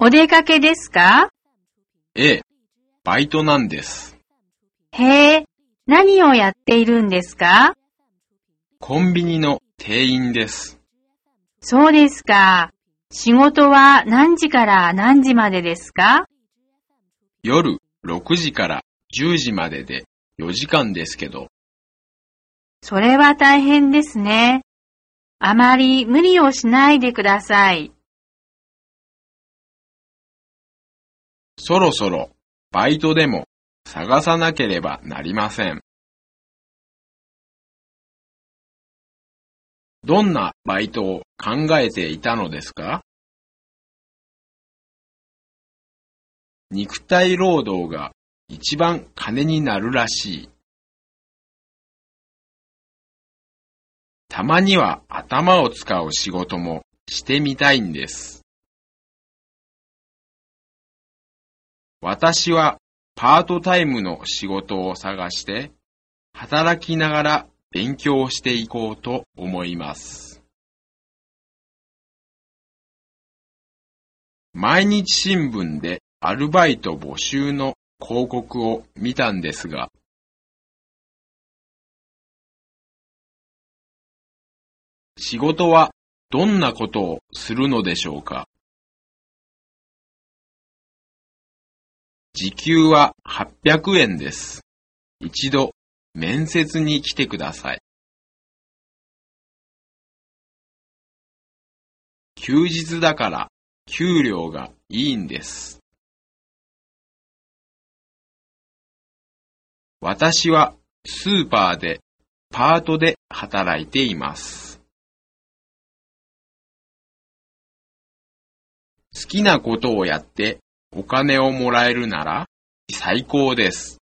お出かけですか？ええ、バイトなんです。へえ、何をやっているんですか？コンビニの店員です。そうですか。仕事は何時から何時までですか？夜6時から10時までで4時間ですけど、それは大変ですね。あまり無理をしないでください。そろそろバイトでも探さなければなりません。どんなバイトを考えていたのですか？肉体労働が一番金になるらしい。たまには頭を使う仕事もしてみたいんです。私はパートタイムの仕事を探して、働きながら勉強していこうと思います。毎日新聞でアルバイト募集の広告を見たんですが、仕事はどんなことをするのでしょうか？時給は800円です。一度面接に来てください。休日だから給料がいいんです。私はスーパーでパートで働いています。好きなことをやってお金をもらえるなら最高です。